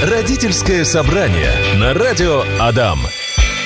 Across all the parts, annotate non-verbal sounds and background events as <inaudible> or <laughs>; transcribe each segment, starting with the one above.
Родительское собрание на радио Адам.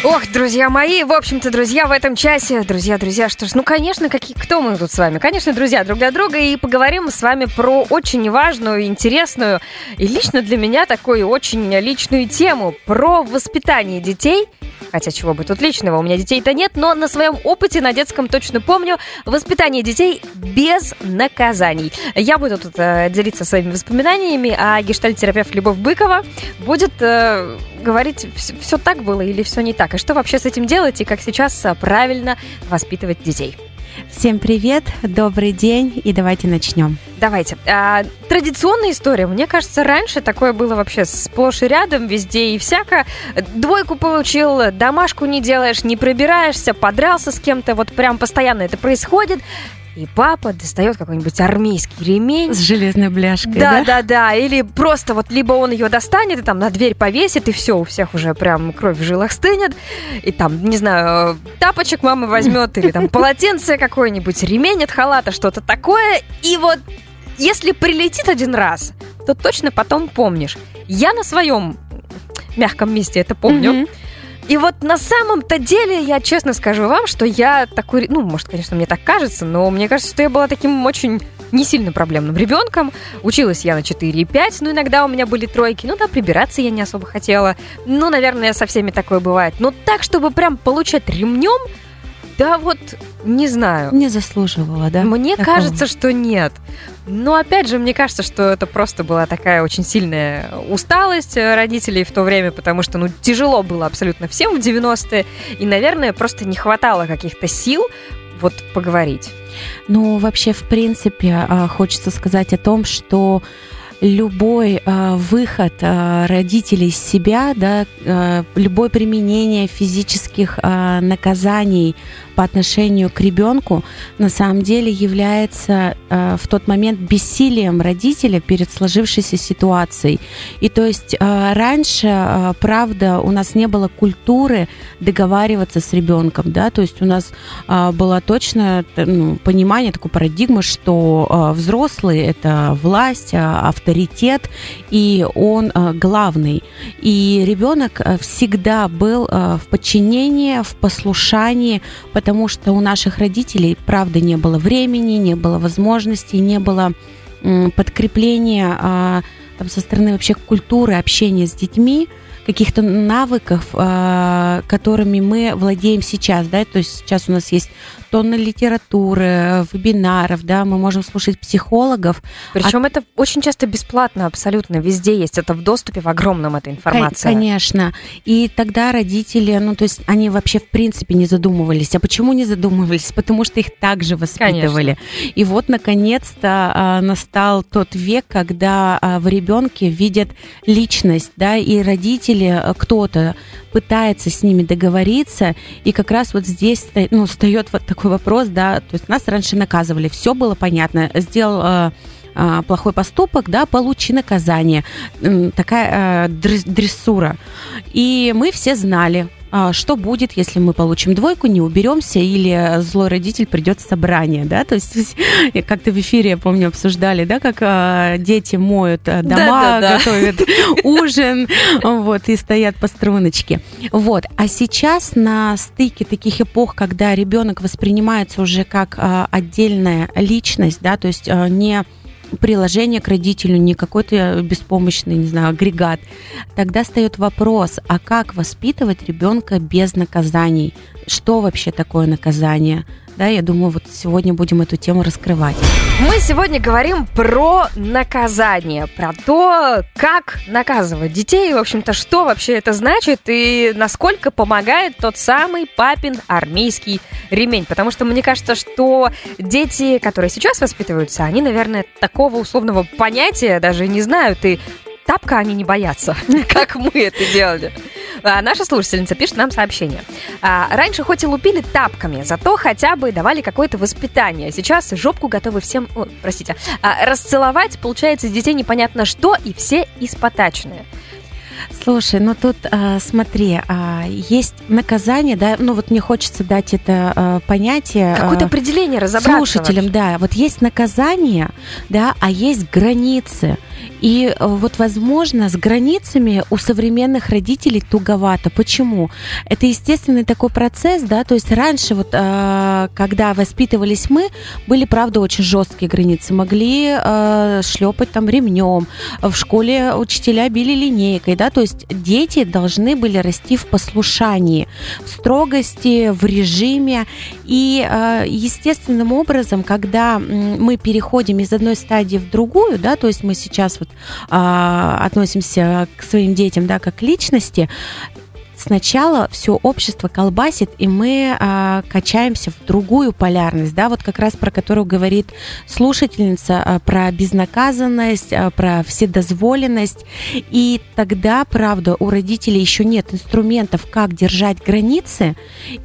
Ох, друзья мои, в общем-то, друзья, в этом часе, друзья, друзья, что ж, ну, конечно, какие, кто мы тут с вами? Конечно, друзья друг для друга, и поговорим с вами про очень важную, интересную и лично для меня такую очень личную тему, про воспитание детей – Хотя чего бы тут личного, у меня детей-то нет, но на своем опыте на детском точно помню воспитание детей без наказаний. Я буду тут э, делиться своими воспоминаниями, а гештальт-терапевт Любовь Быкова будет э, говорить, все, все так было или все не так, и что вообще с этим делать, и как сейчас э, правильно воспитывать детей. Всем привет, добрый день, и давайте начнем. Давайте. А, традиционная история. Мне кажется, раньше такое было вообще сплошь и рядом, везде и всяко. Двойку получил, домашку не делаешь, не пробираешься, подрался с кем-то, вот прям постоянно это происходит и папа достает какой-нибудь армейский ремень. С железной бляшкой, да? Да, да, да. Или просто вот либо он ее достанет и там на дверь повесит, и все, у всех уже прям кровь в жилах стынет. И там, не знаю, тапочек мама возьмет, или там полотенце какое-нибудь, ремень от халата, что-то такое. И вот если прилетит один раз, то точно потом помнишь. Я на своем мягком месте это помню. Mm-hmm. И вот на самом-то деле, я честно скажу вам, что я такой, ну, может, конечно, мне так кажется, но мне кажется, что я была таким очень не сильно проблемным ребенком. Училась я на 4 и 5, но иногда у меня были тройки. Ну да, прибираться я не особо хотела. Ну, наверное, со всеми такое бывает. Но так, чтобы прям получать ремнем, да вот, не знаю. Не заслуживала, да? Мне такого? кажется, что нет. Но опять же, мне кажется, что это просто была такая очень сильная усталость родителей в то время, потому что, ну, тяжело было абсолютно всем в 90-е, и, наверное, просто не хватало каких-то сил вот поговорить. Ну, вообще, в принципе, а, хочется сказать о том, что любой э, выход э, родителей из себя, да, э, любое применение физических э, наказаний по отношению к ребенку на самом деле является э, в тот момент бессилием родителя перед сложившейся ситуацией. И то есть э, раньше, э, правда, у нас не было культуры договариваться с ребенком, да, то есть у нас э, было точно ну, понимание, такой парадигмы, что э, взрослый это власть, авторитет, и он э, главный. И ребенок э, всегда был э, в подчинении, в послушании, потому что у наших родителей, правда, не было времени, не было возможностей, не было подкрепления а, там, со стороны вообще культуры общения с детьми, каких-то навыков, а, которыми мы владеем сейчас, да, то есть сейчас у нас есть тонны литературы, вебинаров, да, мы можем слушать психологов. Причем а... это очень часто бесплатно, абсолютно везде есть, это в доступе в огромном эта информация. Конечно, и тогда родители, ну, то есть они вообще в принципе не задумывались. А почему не задумывались? <laughs> Потому что их также воспитывали. Конечно. И вот, наконец-то, а, настал тот век, когда а, в ребенке видят личность, да, и родители, а, кто-то пытается с ними договориться, и как раз вот здесь, ну, встает вот такой вопрос, да, то есть нас раньше наказывали, все было понятно, сделал э, э, плохой поступок, да, получи наказание, такая э, дрессура. И мы все знали, что будет, если мы получим двойку, не уберемся, или злой родитель придет в собрание, да, то есть <laughs> как-то в эфире, я помню, обсуждали, да, как а, дети моют а, дома, да, да, да. готовят ужин, вот, и стоят по струночке. Вот, а сейчас на стыке таких эпох, когда ребенок воспринимается уже как отдельная личность, да, то есть не приложение к родителю, не какой-то беспомощный, не знаю, агрегат, тогда встает вопрос, а как воспитывать ребенка без наказаний? Что вообще такое наказание? Да, я думаю, вот сегодня будем эту тему раскрывать. Мы сегодня говорим про наказание, про то, как наказывать детей, в общем-то, что вообще это значит и насколько помогает тот самый папин армейский ремень. Потому что мне кажется, что дети, которые сейчас воспитываются, они, наверное, такого условного понятия даже не знают и тапка они не боятся, <laughs> как мы это делали. А, наша слушательница пишет нам сообщение. А, раньше хоть и лупили тапками, зато хотя бы давали какое-то воспитание. Сейчас жопку готовы всем, о, простите, а, расцеловать, получается, детей непонятно что, и все испотаченные. Слушай, ну тут а, смотри, а, есть наказание, да, ну вот мне хочется дать это а, понятие. Какое-то определение разобраться. Слушателям, вообще. да, вот есть наказание, да, а есть границы. И э, вот, возможно, с границами у современных родителей туговато. Почему? Это естественный такой процесс, да, то есть раньше вот, э, когда воспитывались мы, были, правда, очень жесткие границы. Могли э, шлепать там ремнем, в школе учителя били линейкой, да, то есть дети должны были расти в послушании, в строгости, в режиме. И естественным образом, когда мы переходим из одной стадии в другую, да, то есть мы сейчас вот а, относимся к своим детям, да, как к личности, сначала все общество колбасит, и мы а, качаемся в другую полярность, да, вот как раз про которую говорит слушательница, а, про безнаказанность, а, про вседозволенность. И тогда, правда, у родителей еще нет инструментов, как держать границы,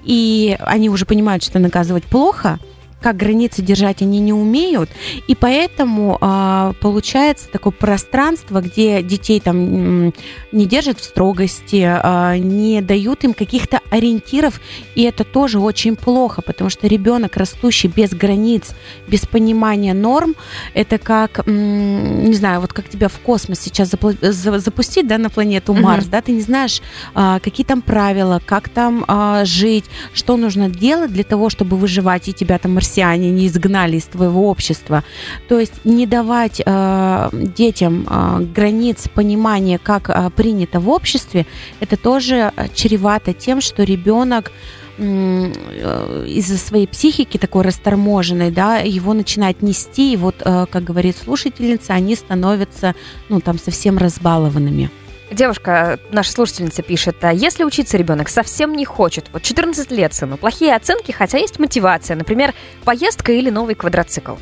и они уже понимают, что наказывать плохо, как границы держать они не умеют, и поэтому э, получается такое пространство, где детей там не держат в строгости, э, не дают им каких-то ориентиров, и это тоже очень плохо, потому что ребенок, растущий без границ, без понимания норм, это как, не знаю, вот как тебя в космос сейчас запустить, да, на планету Марс, mm-hmm. да, ты не знаешь, э, какие там правила, как там э, жить, что нужно делать для того, чтобы выживать, и тебя там марсиане не изгнали из твоего общества. То есть не давать э, детям э, границ понимания, как э, принято в обществе, это тоже чревато тем, что ребенок э, из-за своей психики такой расторможенной, да, его начинает нести, и вот, э, как говорит слушательница, они становятся, ну, там, совсем разбалованными. Девушка, наша слушательница пишет, а если учиться ребенок совсем не хочет, вот 14 лет сыну, плохие оценки, хотя есть мотивация, например, поездка или новый квадроцикл.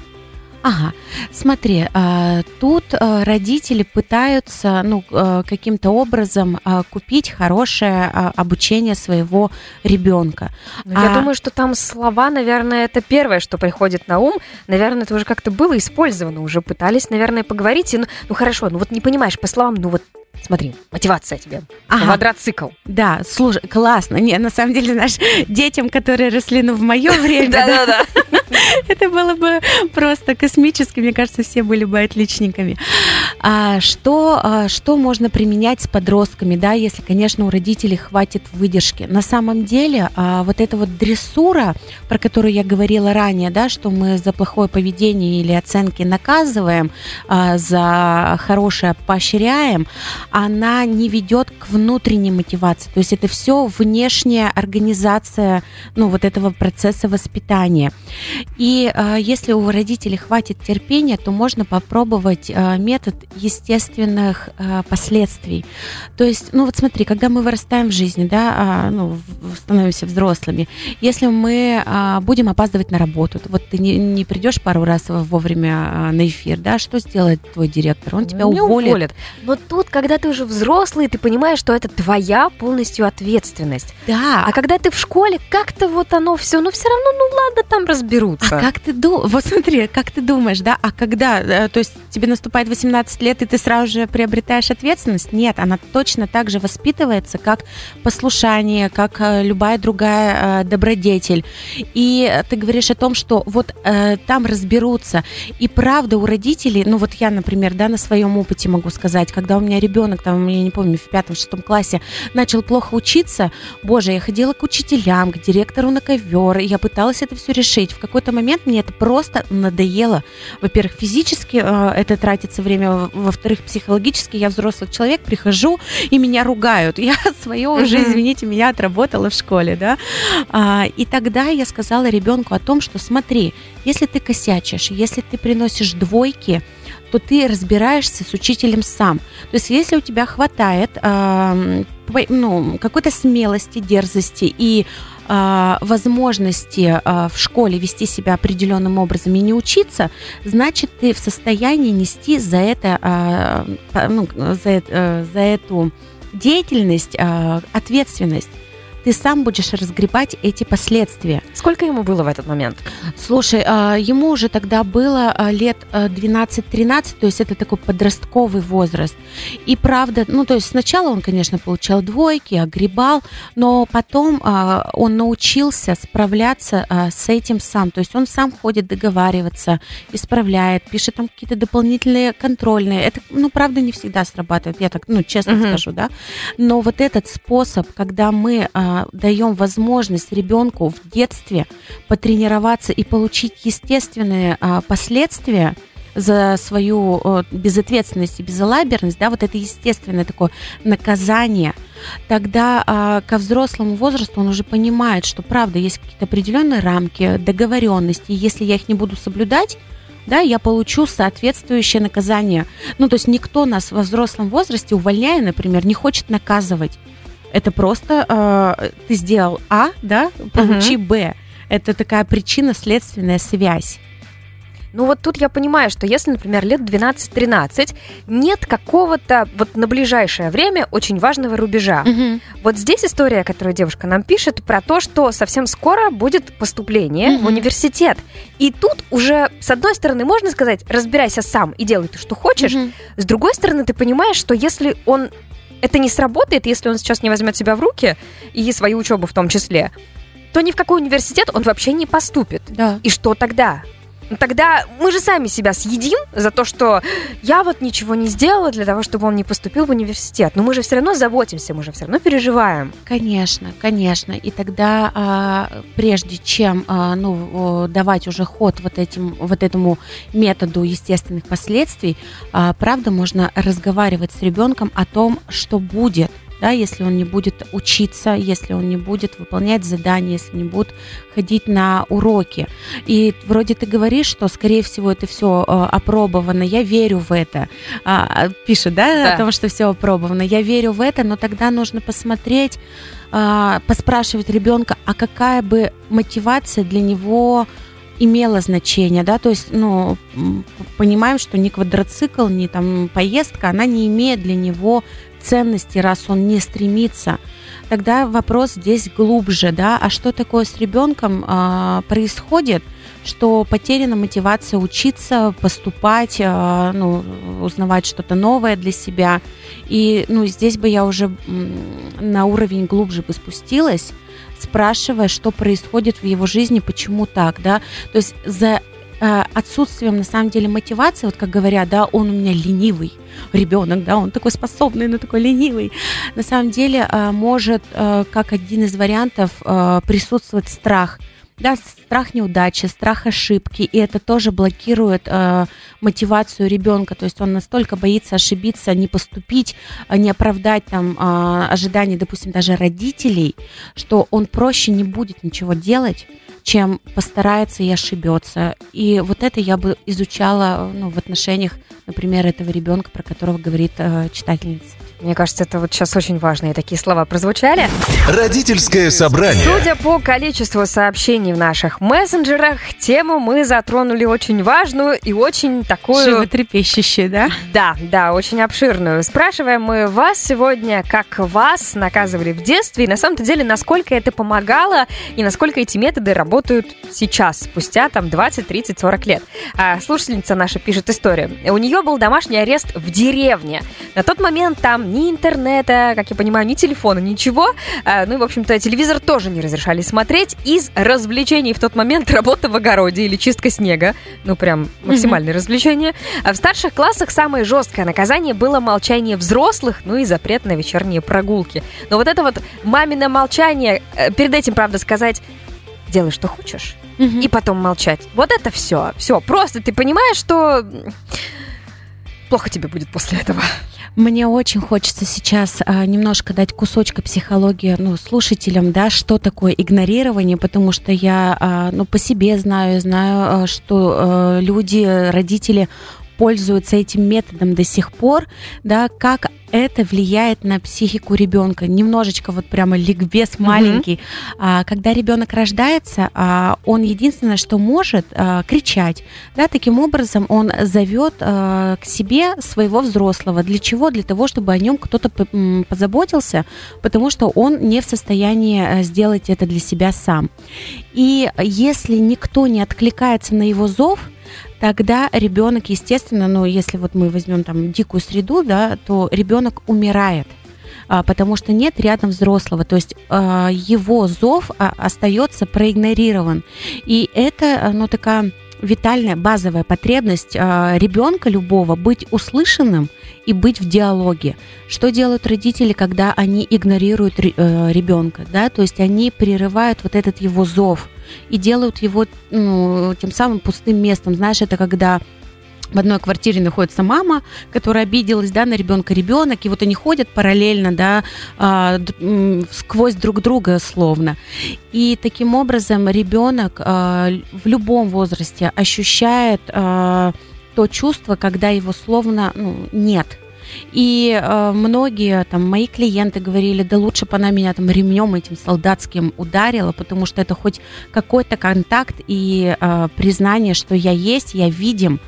Ага, смотри, а, тут а, родители пытаются, ну, а, каким-то образом купить хорошее обучение своего ребенка. Ну, я думаю, что там слова, наверное, это первое, что приходит на ум. Наверное, это уже как-то было использовано, уже пытались, наверное, поговорить. И, ну, ну хорошо, ну вот не понимаешь по словам, ну вот Смотри, мотивация тебе. Ага. Квадроцикл. Да, слушай, классно. Не, на самом деле, наш <laughs> детям, которые росли ну, в мое <laughs> время, да, <laughs> это было бы просто космически. Мне кажется, все были бы отличниками. А что, а, что можно применять с подростками, да, если, конечно, у родителей хватит выдержки? На самом деле, а, вот эта вот дрессура, про которую я говорила ранее, да, что мы за плохое поведение или оценки наказываем, а, за хорошее поощряем, она не ведет к внутренней мотивации. То есть это все внешняя организация ну, вот этого процесса воспитания. И э, если у родителей хватит терпения, то можно попробовать э, метод естественных э, последствий. То есть, ну вот смотри, когда мы вырастаем в жизни, да, э, ну, становимся взрослыми, если мы э, будем опаздывать на работу, вот ты не, не придешь пару раз вовремя э, на эфир, да, что сделает твой директор? Он тебя уволит. уволит. Но тут, когда ты уже взрослый, ты понимаешь, что это твоя полностью ответственность. Да. А когда ты в школе, как-то вот оно все, ну все равно, ну ладно, там разберутся. А как ты думаешь, вот смотри, как ты думаешь, да, а когда, э, то есть тебе наступает 18 лет, и ты сразу же приобретаешь ответственность? Нет, она точно так же воспитывается, как послушание, как э, любая другая э, добродетель. И ты говоришь о том, что вот там разберутся. И правда у родителей, ну вот я, например, да, на своем опыте могу сказать, когда у меня ребенок ребенок, там, я не помню, в пятом-шестом классе начал плохо учиться, боже, я ходила к учителям, к директору на ковер, я пыталась это все решить. В какой-то момент мне это просто надоело. Во-первых, физически э, это тратится время, во-вторых, психологически я взрослый человек, прихожу и меня ругают. Я <laughs> свое уже, извините меня, отработала в школе, да. А, и тогда я сказала ребенку о том, что смотри, если ты косячишь, если ты приносишь двойки, то ты разбираешься с учителем сам. То есть если у тебя хватает э, ну, какой-то смелости, дерзости и э, возможности э, в школе вести себя определенным образом и не учиться, значит, ты в состоянии нести за это, э, ну, за, э, за эту деятельность э, ответственность. Ты сам будешь разгребать эти последствия. Сколько ему было в этот момент? Слушай, а, ему уже тогда было а, лет 12-13, то есть это такой подростковый возраст. И правда, ну то есть сначала он, конечно, получал двойки, огребал, но потом он научился справляться с этим сам. То есть он сам ходит договариваться, исправляет, пишет там какие-то дополнительные контрольные. Это, ну, правда, не всегда срабатывает, я так, ну, честно uh-huh. скажу, да. Но вот этот способ, когда мы а, даем возможность ребенку в детстве потренироваться и получить естественные а, последствия, за свою э, безответственность и безалаберность, да, вот это естественное такое наказание, тогда э, ко взрослому возрасту он уже понимает, что правда есть какие-то определенные рамки, договоренности, и если я их не буду соблюдать, да, я получу соответствующее наказание. Ну, то есть никто нас во взрослом возрасте, увольняя, например, не хочет наказывать. Это просто э, ты сделал А, да, получи uh-huh. Б. Это такая причинно-следственная связь. Ну вот тут я понимаю, что если, например, лет 12-13, нет какого-то вот на ближайшее время очень важного рубежа. Угу. Вот здесь история, которую девушка нам пишет, про то, что совсем скоро будет поступление угу. в университет. И тут уже, с одной стороны, можно сказать, разбирайся сам и делай то, что хочешь. Угу. С другой стороны, ты понимаешь, что если он это не сработает, если он сейчас не возьмет себя в руки и свою учебу в том числе, то ни в какой университет он вообще не поступит. Да. И что тогда? Тогда мы же сами себя съедим за то, что я вот ничего не сделала для того, чтобы он не поступил в университет. Но мы же все равно заботимся, мы же все равно переживаем. Конечно, конечно. И тогда, а, прежде чем а, ну, давать уже ход вот, этим, вот этому методу естественных последствий, а, правда, можно разговаривать с ребенком о том, что будет – да, если он не будет учиться, если он не будет выполнять задания, если не будет ходить на уроки. И вроде ты говоришь, что, скорее всего, это все э, опробовано, я верю в это. А, пишет, да, да, о том, что все опробовано. Я верю в это, но тогда нужно посмотреть, а, поспрашивать ребенка, а какая бы мотивация для него имела значение, да, то есть, ну, понимаем, что ни квадроцикл, ни там поездка, она не имеет для него ценности, раз он не стремится, тогда вопрос здесь глубже, да, а что такое с ребенком а, происходит, что потеряна мотивация учиться, поступать, а, ну, узнавать что-то новое для себя. И, ну, здесь бы я уже на уровень глубже бы спустилась, спрашивая, что происходит в его жизни, почему так, да. То есть за Э, отсутствием, на самом деле, мотивации, вот как говорят, да, он у меня ленивый ребенок, да, он такой способный, но такой ленивый. На самом деле э, может, э, как один из вариантов, присутствовать страх – да, страх неудачи, страх ошибки, и это тоже блокирует э, мотивацию ребенка, то есть он настолько боится ошибиться, не поступить, не оправдать там э, ожидания, допустим, даже родителей, что он проще не будет ничего делать, чем постарается и ошибется. И вот это я бы изучала ну, в отношениях, например, этого ребенка, про которого говорит э, читательница. Мне кажется, это вот сейчас очень важные такие слова прозвучали. Родительское собрание. Судя по количеству сообщений в наших мессенджерах, тему мы затронули очень важную и очень такую... Животрепещущую, да? Да, да, очень обширную. Спрашиваем мы вас сегодня, как вас наказывали в детстве, и на самом-то деле, насколько это помогало, и насколько эти методы работают сейчас, спустя там 20, 30, 40 лет. А слушательница наша пишет историю. У нее был домашний арест в деревне. На тот момент там ни интернета, как я понимаю, ни телефона, ничего. А, ну и, в общем-то, телевизор тоже не разрешали смотреть. Из развлечений в тот момент <laughs> работа в огороде или чистка снега. Ну, прям максимальное mm-hmm. развлечение. А в старших классах самое жесткое наказание было молчание взрослых, ну и запрет на вечерние прогулки. Но вот это вот мамино молчание, э, перед этим, правда, сказать, делай, что хочешь, mm-hmm. и потом молчать. Вот это все. Все. Просто ты понимаешь, что плохо тебе будет после этого. Мне очень хочется сейчас а, немножко дать кусочка психологии ну, слушателям, да, что такое игнорирование, потому что я а, ну, по себе знаю, знаю, а, что а, люди, родители пользуются этим методом до сих пор, да, как это влияет на психику ребенка. Немножечко вот прямо ликбез маленький. Mm-hmm. Когда ребенок рождается, а, он единственное, что может, а, кричать. Да, таким образом он зовет к себе своего взрослого. Для чего? Для того, чтобы о нем кто-то позаботился, потому что он не в состоянии сделать это для себя сам. И если никто не откликается на его зов, тогда ребенок, естественно, ну, если вот мы возьмем там дикую среду, да, то ребенок умирает а, потому что нет рядом взрослого, то есть а, его зов а, остается проигнорирован. И это, ну, такая витальная базовая потребность ребенка любого быть услышанным и быть в диалоге. Что делают родители, когда они игнорируют э, ребенка, да, то есть они прерывают вот этот его зов и делают его ну, тем самым пустым местом. Знаешь, это когда в одной квартире находится мама, которая обиделась, да, на ребенка ребенок, и вот они ходят параллельно, да, э, сквозь друг друга словно. И таким образом ребенок э, в любом возрасте ощущает э, то чувство, когда его словно ну, нет. И э, многие там мои клиенты говорили, да лучше бы она меня там ремнем этим солдатским ударила, потому что это хоть какой-то контакт и э, признание, что я есть, я видим.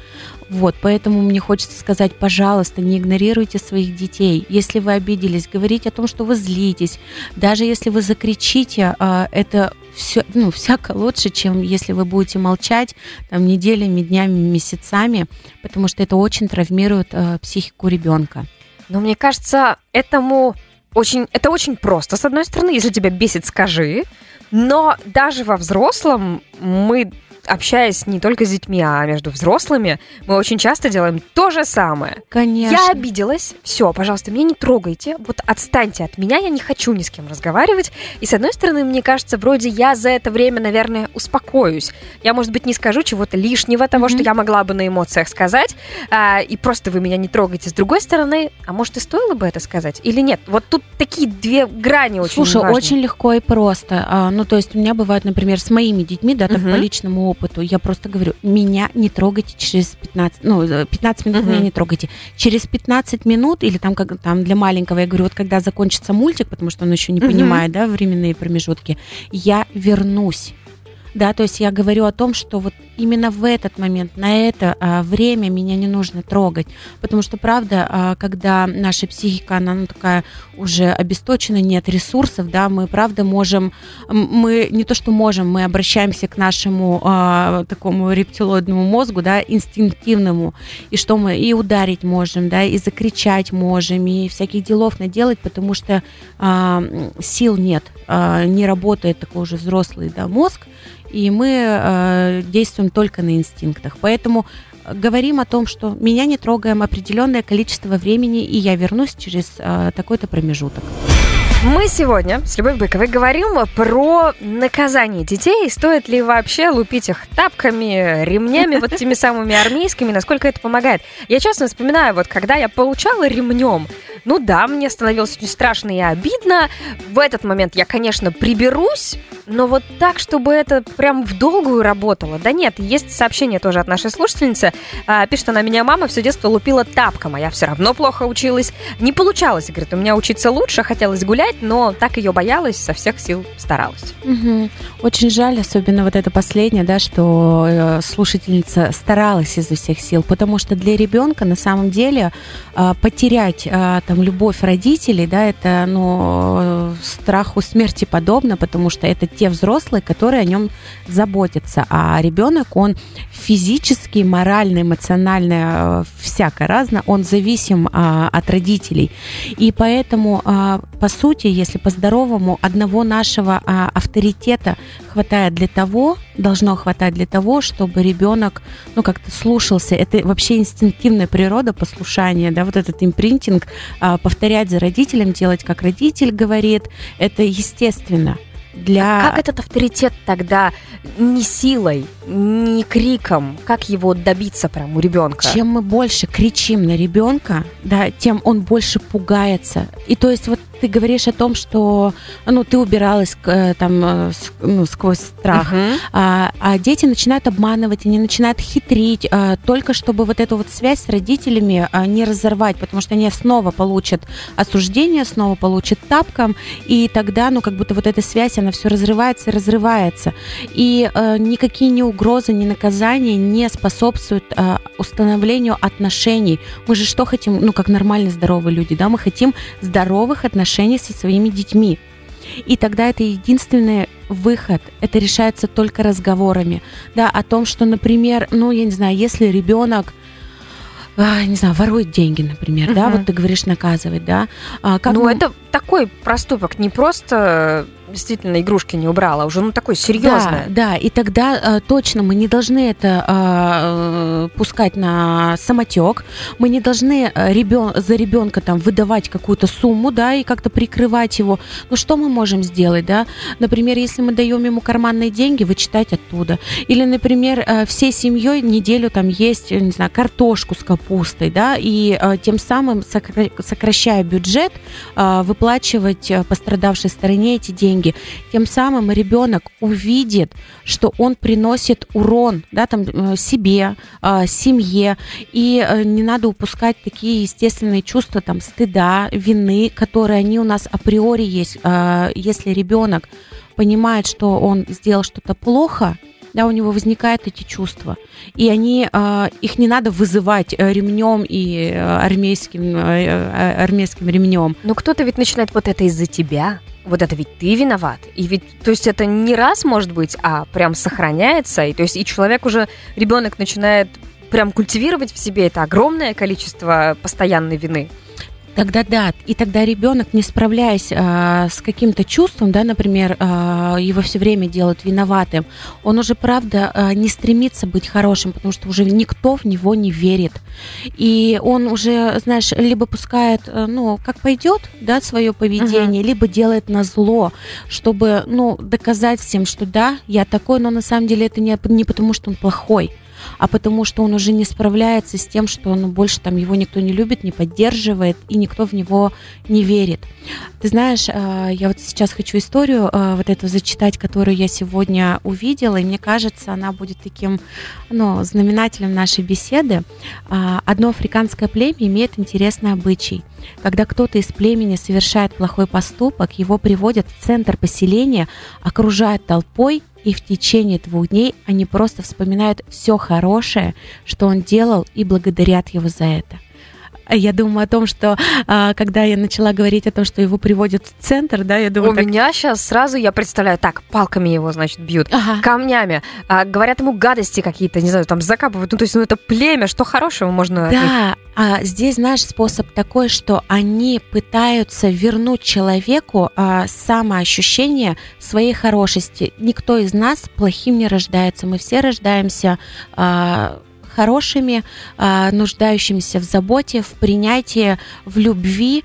Вот, поэтому мне хочется сказать, пожалуйста, не игнорируйте своих детей. Если вы обиделись, говорите о том, что вы злитесь. Даже если вы закричите, а, это все, ну, всяко лучше, чем если вы будете молчать там, неделями, днями, месяцами, потому что это очень травмирует э, психику ребенка. Но мне кажется, этому очень, это очень просто. С одной стороны, если тебя бесит, скажи. Но даже во взрослом мы общаясь не только с детьми, а между взрослыми, мы очень часто делаем то же самое. Конечно. Я обиделась, все, пожалуйста, меня не трогайте, вот отстаньте от меня, я не хочу ни с кем разговаривать. И с одной стороны, мне кажется, вроде я за это время, наверное, успокоюсь. Я, может быть, не скажу чего-то лишнего, того, mm-hmm. что я могла бы на эмоциях сказать, а, и просто вы меня не трогаете. С другой стороны, а может и стоило бы это сказать или нет? Вот тут такие две грани очень Слушай, важные. очень легко и просто. Ну, то есть у меня бывает, например, с моими детьми, да, так mm-hmm. по личному опыту. Я просто говорю, меня не трогайте через 15, ну, 15 минут uh-huh. меня не трогайте. Через 15 минут, или там, как, там для маленького, я говорю, вот когда закончится мультик, потому что он еще не uh-huh. понимает, да, временные промежутки, я вернусь да, то есть я говорю о том, что вот именно в этот момент, на это а, время меня не нужно трогать, потому что, правда, а, когда наша психика, она ну, такая уже обесточена, нет ресурсов, да, мы, правда, можем, мы не то, что можем, мы обращаемся к нашему а, такому рептилоидному мозгу, да, инстинктивному, и что мы и ударить можем, да, и закричать можем, и всяких делов наделать, потому что а, сил нет, а, не работает такой уже взрослый, да, мозг, и мы э, действуем только на инстинктах. Поэтому э, говорим о том, что меня не трогаем определенное количество времени, и я вернусь через э, такой-то промежуток. Мы сегодня с Любовью Быковой говорим про наказание детей. Стоит ли вообще лупить их тапками, ремнями, вот теми самыми армейскими, насколько это помогает. Я честно вспоминаю, вот когда я получала ремнем, ну да, мне становилось очень страшно и обидно. В этот момент я, конечно, приберусь, но вот так, чтобы это прям в долгую работало. Да нет, есть сообщение тоже от нашей слушательницы. А, пишет она, меня мама все детство лупила тапком, а я все равно плохо училась. Не получалось, говорит, у меня учиться лучше, хотелось гулять, но так ее боялась, со всех сил старалась. Угу. Очень жаль, особенно вот это последнее, да, что э, слушательница старалась изо всех сил, потому что для ребенка на самом деле э, потерять э, там любовь родителей, да, это, ну, страху смерти подобно, потому что это те взрослые, которые о нем заботятся. А ребенок, он физически, морально, эмоционально, э, всяко разно, он зависим а, от родителей. И поэтому, а, по сути, если по-здоровому, одного нашего а, авторитета хватает для того, должно хватать для того, чтобы ребенок, ну, как-то слушался. Это вообще инстинктивная природа послушания, да, вот этот импринтинг, а, повторять за родителем, делать, как родитель говорит, это естественно для... А как этот авторитет тогда не силой, не криком, как его добиться прям у ребенка? Чем мы больше кричим на ребенка, да, тем он больше пугается. И то есть вот ты говоришь о том, что ну, ты убиралась э, там э, ну, сквозь страх, uh-huh. а, а дети начинают обманывать, они начинают хитрить, а, только чтобы вот эту вот связь с родителями а, не разорвать, потому что они снова получат осуждение, снова получат тапком, и тогда, ну, как будто вот эта связь, она все разрывается и разрывается. И а, никакие ни угрозы, ни наказания не способствуют а, установлению отношений. Мы же что хотим, ну, как нормальные здоровые люди, да, мы хотим здоровых отношений со своими детьми. И тогда это единственный выход. Это решается только разговорами. Да, о том, что, например, ну, я не знаю, если ребенок а, не знаю, ворует деньги, например, uh-huh. да, вот ты говоришь наказывать, да. А, как ну, мы... это такой проступок, не просто действительно игрушки не убрала, уже ну такое серьезное. Да, да, и тогда э, точно мы не должны это э, пускать на самотек, мы не должны э, ребен, за ребенка там выдавать какую-то сумму, да, и как-то прикрывать его. Ну что мы можем сделать, да? Например, если мы даем ему карманные деньги, вычитать оттуда. Или, например, э, всей семьей неделю там есть, не знаю, картошку с капустой, да, и э, тем самым сокращая бюджет, э, выплачивать э, пострадавшей стороне эти деньги деньги. Тем самым ребенок увидит, что он приносит урон да, там, э, себе, э, семье, и э, не надо упускать такие естественные чувства там, стыда, вины, которые они у нас априори есть. Если ребенок понимает, что он сделал что-то плохо, да, у него возникают эти чувства. И они, их не надо вызывать ремнем и армейским, армейским ремнем. Но кто-то ведь начинает вот это из-за тебя вот это ведь ты виноват. И ведь, то есть это не раз может быть, а прям сохраняется. И то есть и человек уже, ребенок начинает прям культивировать в себе это огромное количество постоянной вины тогда да, и тогда ребенок, не справляясь а, с каким-то чувством, да, например, а, его все время делают виноватым, он уже, правда, а, не стремится быть хорошим, потому что уже никто в него не верит. И он уже, знаешь, либо пускает, а, ну, как пойдет, да, свое поведение, угу. либо делает на зло, чтобы, ну, доказать всем, что да, я такой, но на самом деле это не, не потому, что он плохой а потому что он уже не справляется с тем, что ну, больше там его никто не любит, не поддерживает, и никто в него не верит. Ты знаешь, а, я вот сейчас хочу историю а, вот эту зачитать, которую я сегодня увидела, и мне кажется, она будет таким ну, знаменателем нашей беседы. А, одно африканское племя имеет интересный обычай. Когда кто-то из племени совершает плохой поступок, его приводят в центр поселения, окружают толпой и в течение двух дней они просто вспоминают все хорошее, что он делал, и благодарят его за это. Я думаю о том, что а, когда я начала говорить о том, что его приводят в центр, да, я думаю... У так... меня сейчас сразу, я представляю, так, палками его, значит, бьют, ага. камнями, а, говорят ему гадости какие-то, не знаю, там закапывают, ну, то есть, ну, это племя, что хорошего можно... Да, а здесь наш способ такой, что они пытаются вернуть человеку а, самоощущение своей хорошести. Никто из нас плохим не рождается, мы все рождаемся... А, хорошими, а, нуждающимися в заботе, в принятии, в любви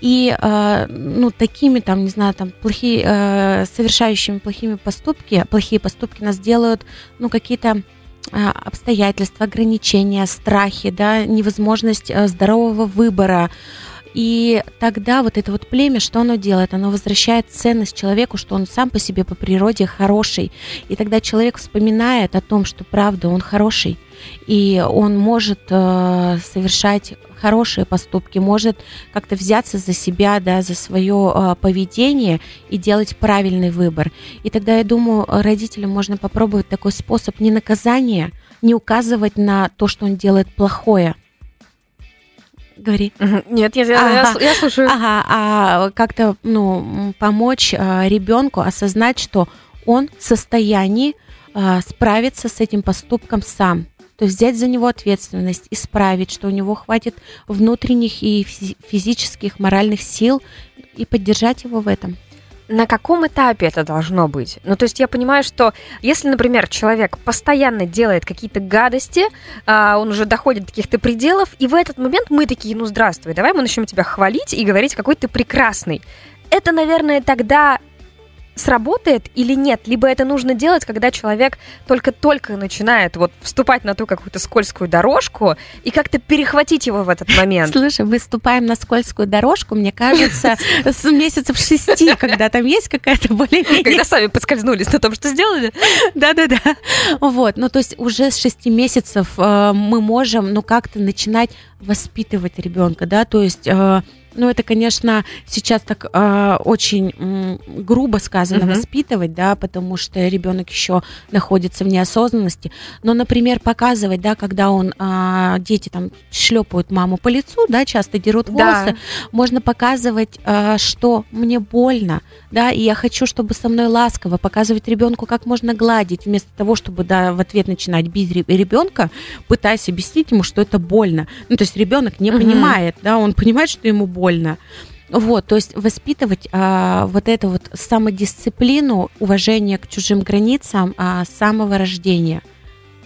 и а, ну такими там не знаю там плохие а, совершающими плохими поступки плохие поступки нас делают ну какие-то обстоятельства, ограничения, страхи, да, невозможность здорового выбора, и тогда вот это вот племя, что оно делает? Оно возвращает ценность человеку, что он сам по себе по природе хороший. И тогда человек вспоминает о том, что правда он хороший, и он может э, совершать хорошие поступки, может как-то взяться за себя, да, за свое э, поведение и делать правильный выбор. И тогда, я думаю, родителям можно попробовать такой способ не наказания, не указывать на то, что он делает плохое, Говори. Нет, я, ага. я, я слушаю. Ага, а как-то ну, помочь а, ребенку осознать, что он в состоянии а, справиться с этим поступком сам. То есть взять за него ответственность, исправить, что у него хватит внутренних и физических, моральных сил и поддержать его в этом на каком этапе это должно быть? Ну, то есть я понимаю, что если, например, человек постоянно делает какие-то гадости, а, он уже доходит до каких-то пределов, и в этот момент мы такие, ну, здравствуй, давай мы начнем тебя хвалить и говорить, какой ты прекрасный. Это, наверное, тогда сработает или нет? Либо это нужно делать, когда человек только-только начинает вот вступать на ту какую-то скользкую дорожку и как-то перехватить его в этот момент? Слушай, выступаем на скользкую дорожку, мне кажется, с месяцев шести, когда там есть какая-то более-менее... Когда сами подскользнулись на том, что сделали? Да-да-да. Вот, ну то есть уже с шести месяцев э, мы можем, ну как-то начинать воспитывать ребенка, да, то есть э, ну, это, конечно, сейчас так э, очень м, грубо сказано угу. воспитывать, да, потому что ребенок еще находится в неосознанности. Но, например, показывать, да, когда он, э, дети там шлепают маму по лицу, да, часто дерут волосы, да. можно показывать, э, что мне больно, да, и я хочу, чтобы со мной ласково, показывать ребенку, как можно гладить, вместо того, чтобы, да, в ответ начинать бить ребенка, пытаясь объяснить ему, что это больно. Ну, то есть ребенок не угу. понимает, да, он понимает, что ему больно больно. Вот, то есть воспитывать а, вот эту вот самодисциплину, уважение к чужим границам а, с самого рождения.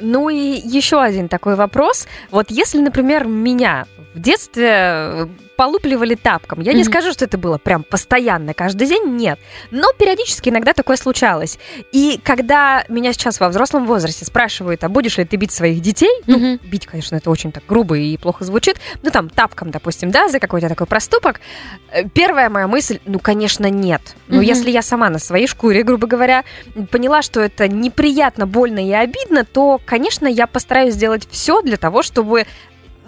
Ну и еще один такой вопрос. Вот если, например, меня в детстве полупливали тапком. Я mm-hmm. не скажу, что это было прям постоянно, каждый день, нет. Но периодически иногда такое случалось. И когда меня сейчас во взрослом возрасте спрашивают, а будешь ли ты бить своих детей, mm-hmm. ну, бить, конечно, это очень так грубо и плохо звучит, ну, там, тапком, допустим, да, за какой-то такой проступок, э, первая моя мысль, ну, конечно, нет. Но mm-hmm. если я сама на своей шкуре, грубо говоря, поняла, что это неприятно, больно и обидно, то, конечно, я постараюсь сделать все для того, чтобы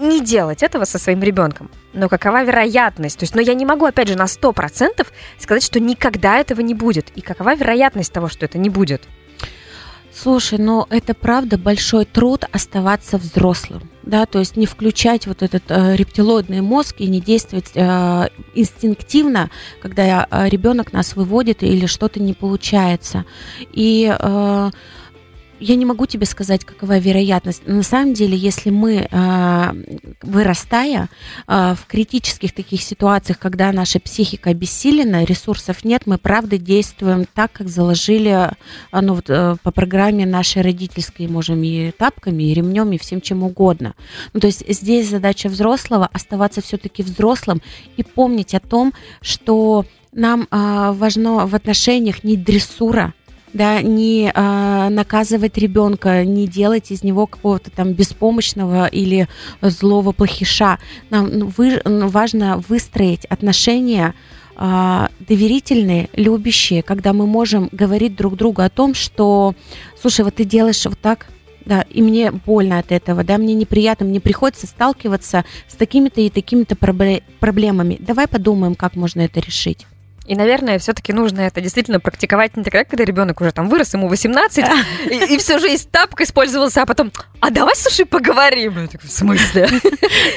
не делать этого со своим ребенком. Но какова вероятность? То есть, но я не могу, опять же, на 100% сказать, что никогда этого не будет. И какова вероятность того, что это не будет? Слушай, но это правда большой труд оставаться взрослым, да, то есть не включать вот этот э, рептилоидный мозг и не действовать э, инстинктивно, когда э, ребенок нас выводит или что-то не получается. И э, я не могу тебе сказать, какова вероятность. На самом деле, если мы, а, вырастая а, в критических таких ситуациях, когда наша психика обессилена, ресурсов нет, мы правда действуем так, как заложили а, ну, вот, э, по программе нашей родительской, можем и тапками, и ремнем, и всем чем угодно. Ну, то есть здесь задача взрослого оставаться все-таки взрослым и помнить о том, что нам важно в отношениях не дрессура, да, не а, наказывать ребенка, не делать из него какого-то там беспомощного или злого плохиша. Нам ну, вы, ну, важно выстроить отношения а, доверительные, любящие, когда мы можем говорить друг другу о том, что, слушай, вот ты делаешь вот так, да, и мне больно от этого, да, мне неприятно, мне приходится сталкиваться с такими-то и такими-то проблемами. Давай подумаем, как можно это решить. И, наверное, все-таки нужно это действительно практиковать не тогда, когда ребенок уже там вырос, ему 18, и, и всю жизнь тапка использовался, а потом, а давай, слушай, поговорим. в смысле?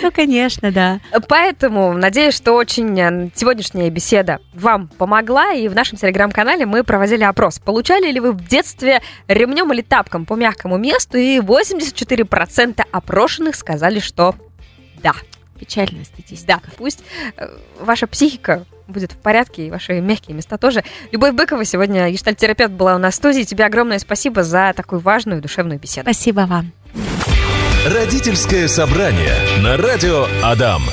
Ну, конечно, да. Поэтому надеюсь, что очень э, сегодняшняя беседа вам помогла, и в нашем телеграм-канале мы проводили опрос. Получали ли вы в детстве ремнем или тапком по мягкому месту, и 84% опрошенных сказали, что да. Печальная статистика. Да, пусть э, ваша психика будет в порядке, и ваши мягкие места тоже. Любовь Быкова сегодня гештальтерапевт была у нас в студии. Тебе огромное спасибо за такую важную душевную беседу. Спасибо вам. Родительское собрание на радио Адам.